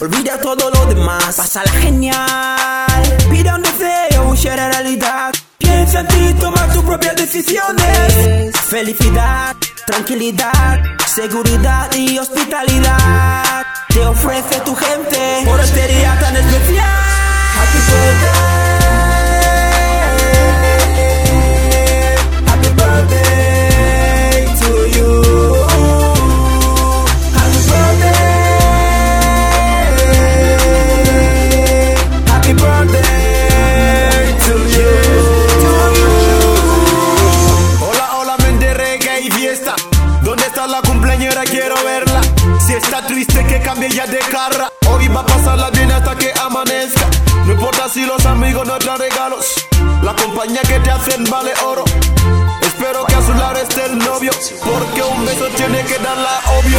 Olvida todo lo demás, pásala genial. Pida un deseo, share realidad. Piensa en ti, toma tus propias decisiones. Felicidad, tranquilidad, seguridad y hospitalidad. Te ofrece tu Quiero verla. Si está triste, que cambie ya de cara. Hoy va a pasarla bien hasta que amanezca. No importa si los amigos no traen regalos. La compañía que te hacen vale oro. Espero que a su lado esté el novio. Porque un beso tiene que darla obvio.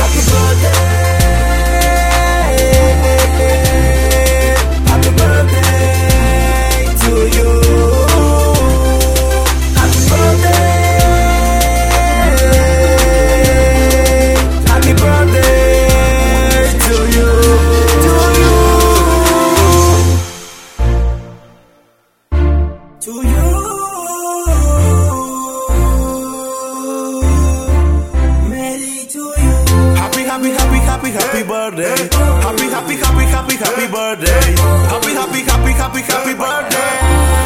Happy, happy, happy, happy, birthday. Happy, happy, happy, happy, happy birthday. Happy, happy, happy, happy, happy birthday.